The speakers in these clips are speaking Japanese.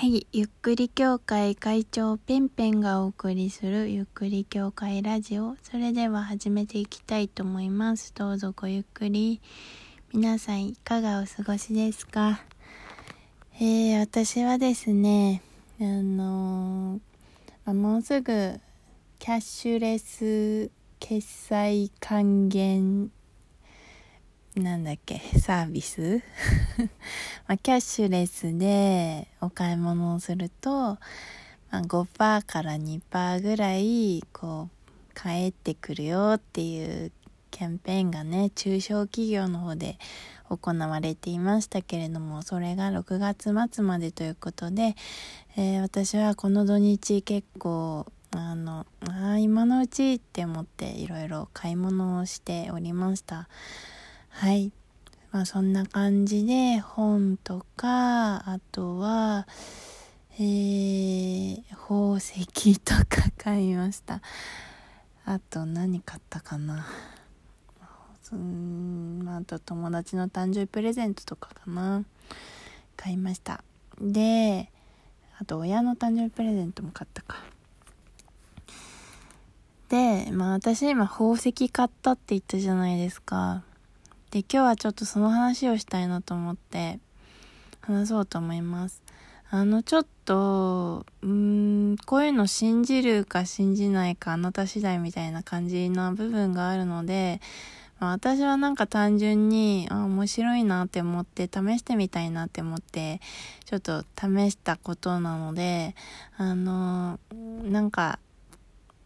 はい、ゆっくり協会会長ペンペンがお送りするゆっくり協会ラジオ。それでは始めていきたいと思います。どうぞごゆっくり。皆さんいかがお過ごしですか？えー、私はですね、あのーあもうすぐキャッシュレス決済還元なんだっけ？サービス？まあ、キャッシュレスでお買い物をすると、まあ、5%から2%ぐらいこう返ってくるよっていうキャンペーンがね中小企業の方で行われていましたけれどもそれが6月末までということで、えー私はこの土日結構あのあ今のうちって思っていろいろ買い物をしておりました。はい。まあそんな感じで本とかあとはえー、宝石とか 買いました。あと何買ったかな。うんああと友達の誕生日プレゼントとかかな。買いました。であと親の誕生日プレゼントも買ったか。でまあ私今宝石買ったって言ったじゃないですか。で今日はちょっとその話をしたいなと思って話そうと思います。あのちょっとうーんこういうの信じるか信じないかあなた次第みたいな感じな部分があるので、まあ、私はなんか単純にあ面白いなって思って試してみたいなって思ってちょっと試したことなのであのなんか、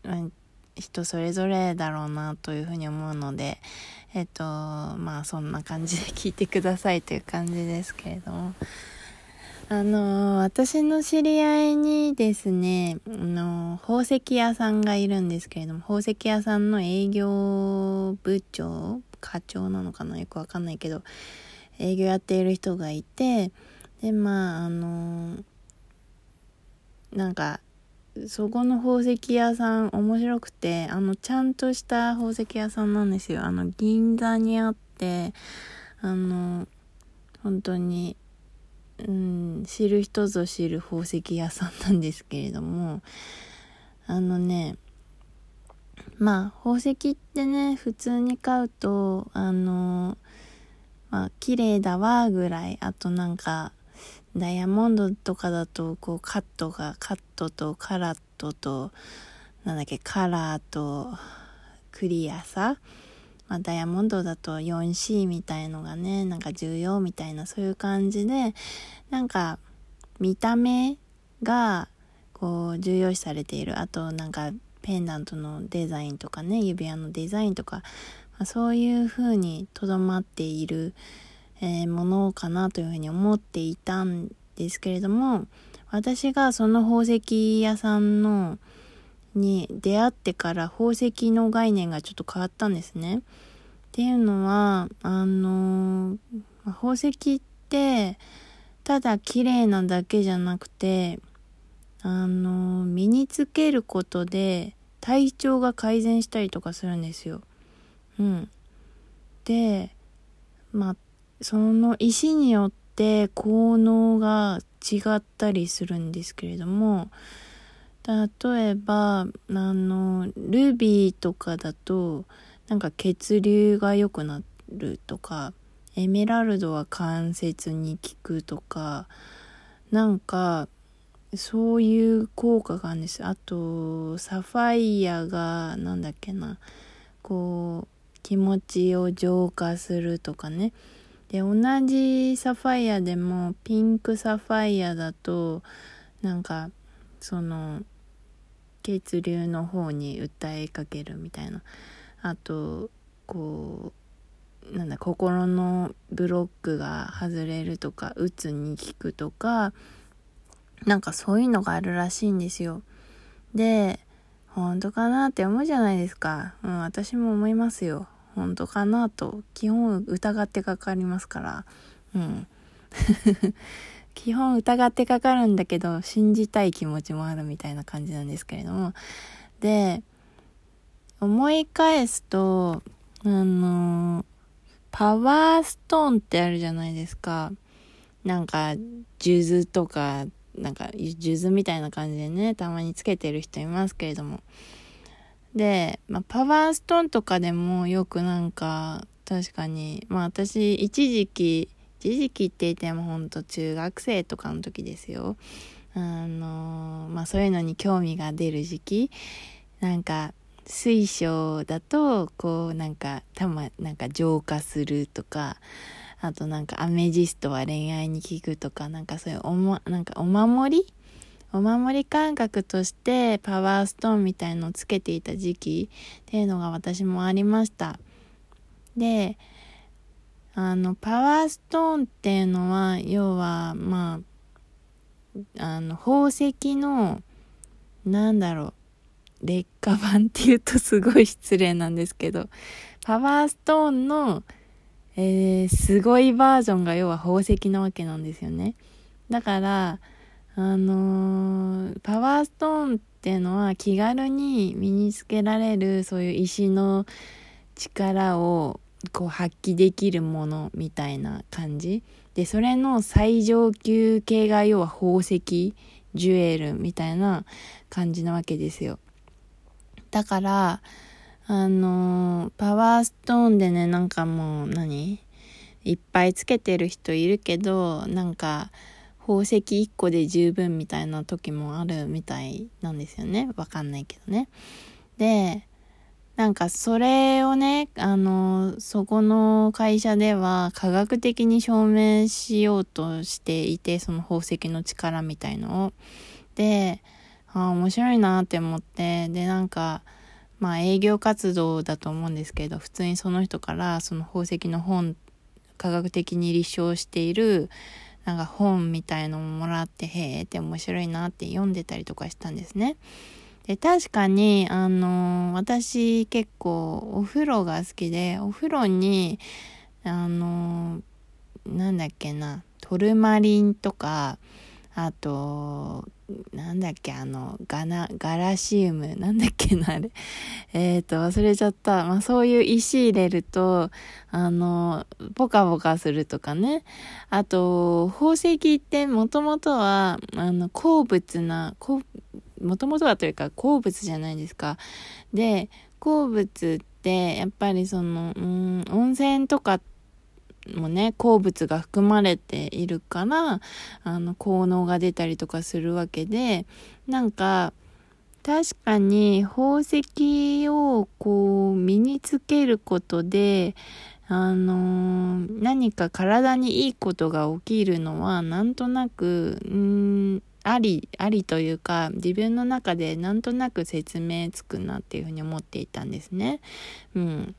うん人それぞれだろうなというふうに思うのでえっとまあそんな感じで聞いてくださいという感じですけれども。あの私の知り合いにですねあの宝石屋さんがいるんですけれども宝石屋さんの営業部長課長なのかなよくわかんないけど営業やっている人がいてでまああのなんかそこの宝石屋さん面白くてあのちゃんとした宝石屋さんなんですよ。あの銀座にあってあの本当にうん知る人ぞ知る宝石屋さんなんですけれどもあのねまあ宝石ってね普通に買うとあのまあ綺麗だわぐらいあとなんかダイヤモンドとかだとこうカットがカットとカラットとなんだっけカラーとクリアさ、まあ、ダイヤモンドだと 4C みたいのがねなんか重要みたいなそういう感じでなんか見た目がこう重要視されている。あとなんかペンダントのデザインとかね指輪のデザインとか、まあ、そういう風にとどまっているえものかなというふうに思っていたんですけれども私がその宝石屋さんのに出会ってから宝石の概念がちょっと変わったんですね。っていうのはあの宝石ってただ綺麗なだけじゃなくてあの身につけることで体調が改善したりとかするんですよ。うん。でまあその石によって効能が違ったりするんですけれども例えばあのルビーとかだとなんか血流が良くなるとかエメラルドは関節に効くとかなんかそういう効果があるんです。あとサファイアがなんだっけなこう気持ちを浄化するとかね。で同じサファイアでもピンクサファイアだとなんかその血流の方に訴えかけるみたいな。あとこうなんだ心のブロックが外れるとかうつに効くとかなんかそういうのがあるらしいんですよ。で本当かなって思うじゃないですか。うん私も思いますよ。本当かなと。基本疑ってかかりますから。うん。基本疑ってかかるんだけど信じたい気持ちもあるみたいな感じなんですけれども。で思い返すとあのパワーストーンってあるじゃないですか。なんか数珠とかなんか数珠みたいな感じでねたまにつけてる人いますけれども。で、まあ、パワーストーンとかでもよくなんか確かにまあ私一時期一時期って言ってもほんと中学生とかの時ですよ。あのまあそういうのに興味が出る時期なんか水晶だとこうなんかたまなんか浄化するとかあとなんかアメジストは恋愛に効くとかなんかそういうお,、ま、なんかお守りお守り感覚としてパワーストーンみたいのをつけていた時期っていうのが私もありましたであのパワーストーンっていうのは要はまああの宝石のなんだろう劣化版って言うとすごい失礼なんですけど、パワーストーンの、えー、すごいバージョンが要は宝石なわけなんですよね。だから、あのー、パワーストーンっていうのは気軽に身につけられるそういう石の力をこう発揮できるものみたいな感じ。で、それの最上級系が要は宝石、ジュエルみたいな感じなわけですよ。だから、あのー、パワーストーンでね、なんかもう何、いっぱいつけてる人いるけど、なんか、宝石1個で十分みたいな時もあるみたいなんですよね。わかんないけどね。で、なんかそれをね、あの、そこの会社では科学的に証明しようとしていて、その宝石の力みたいのを。で、あ面白いなって思ってでなんかまあ営業活動だと思うんですけど普通にその人からその宝石の本科学的に立証しているなんか本みたいのももらってへえって面白いなって読んでたりとかしたんですね。で確かにあの私結構お風呂が好きでお風呂にあのなんだっけなトルマリンとかあと、なんだっけ、あの、ガナ、ガラシウム、なんだっけな、あれ。えっ、と、忘れちゃった。まあ、そういう石入れると、あの、ポカポカするとかね。あと、宝石ってもともとは、あの、鉱物な、もともとはというか鉱物じゃないですか。で、鉱物って、やっぱりその、うん、温泉とかって、もね鉱物が含まれているからあの効能が出たりとかするわけでなんか確かに宝石をこう身につけることであのー、何か体にいいことが起きるのはなんとなくうんありありというか自分の中でなんとなく説明つくなっていうふうに思っていたんですね。うん、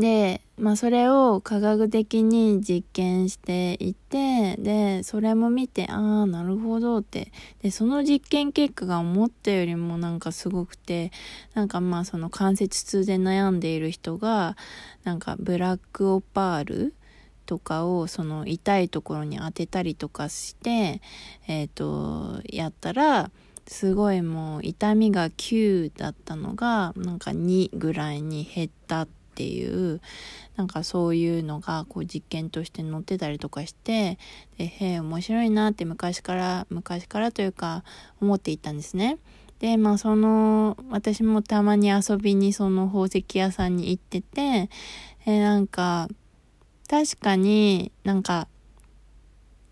で、まあ、それを科学的に実験していてでそれも見てああなるほどって。でその実験結果が思ったよりもなんかすごくてなんかまあその関節痛で悩んでいる人がなんかブラックオパールとかをその痛いところに当てたりとかしてえっ、ー、とやったらすごいもう痛みが9だったのがなんか2ぐらいに減ったってっていうなんかそういうのがこう実験として載ってたりとかしてでへえ面白いなって昔から昔からというか思っていたんですね。でまあその私もたまに遊びにその宝石屋さんに行っててえなんか確かになんか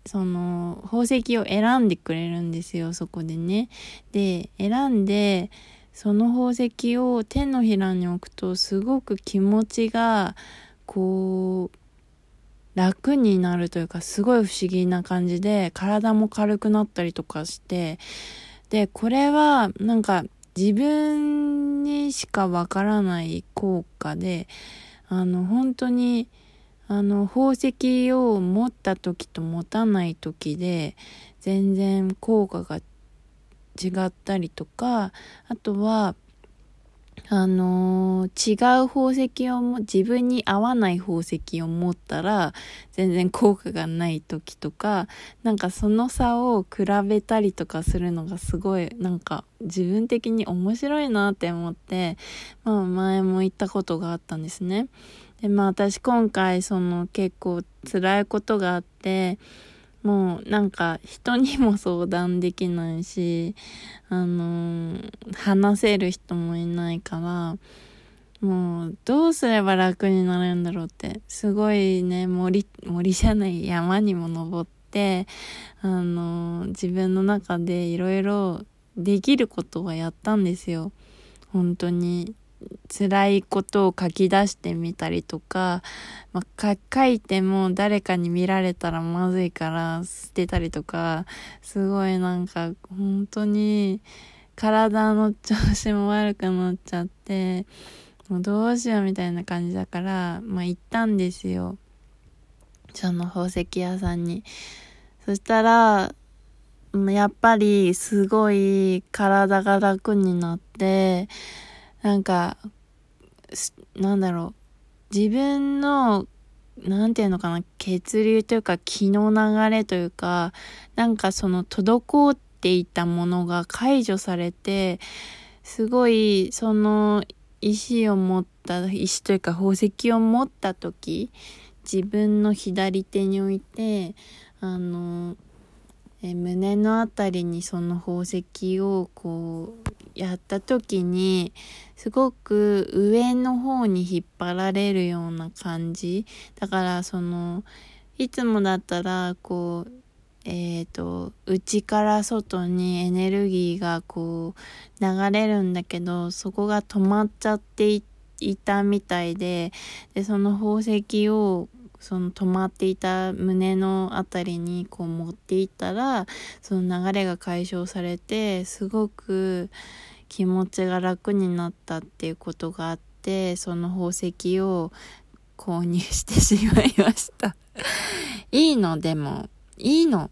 その宝石を選んでくれるんですよそこでね。で選んでその宝石を手のひらに置くとすごく気持ちがこう楽になるというかすごい不思議な感じで体も軽くなったりとかしてでこれはなんか自分にしかわからない効果であの本当にあの宝石を持った時と持たない時で全然効果が違ったりとかあとはあのー、違う宝石をも自分に合わない宝石を持ったら全然効果がない時とかなんかその差を比べたりとかするのがすごいなんか自分的に面白いなって思って、まあ、前も言ったことがあったんですね。でまあ私今回その結構辛いことがあってもうなんか人にも相談できないし、あのー、話せる人もいないから、もうどうすれば楽になるんだろうって、すごいね、森、森じゃない山にも登って、あのー、自分の中でいろいろできることはやったんですよ。本当に。辛いことを書き出してみたりとか、まあ、書いても誰かに見られたらまずいから捨てたりとか、すごいなんか本当に体の調子も悪くなっちゃって、もうどうしようみたいな感じだから、まあ行ったんですよ。その宝石屋さんに。そしたら、やっぱりすごい体が楽になって、なんか、なんだろう、自分の、なんていうのかな、血流というか気の流れというか、なんかその滞っていたものが解除されて、すごいその石を持った、石というか宝石を持った時、自分の左手に置いて、あの、え胸のあたりにその宝石をこうやった時にすごく上の方に引っ張られるような感じ。だからそのいつもだったらこうえっ、ー、と内から外にエネルギーがこう流れるんだけどそこが止まっちゃっていたみたいででその宝石をその止まっていた胸の辺りにこう持っていったらその流れが解消されてすごく気持ちが楽になったっていうことがあってその宝石を購入してしまいました。いいの？でもいいの？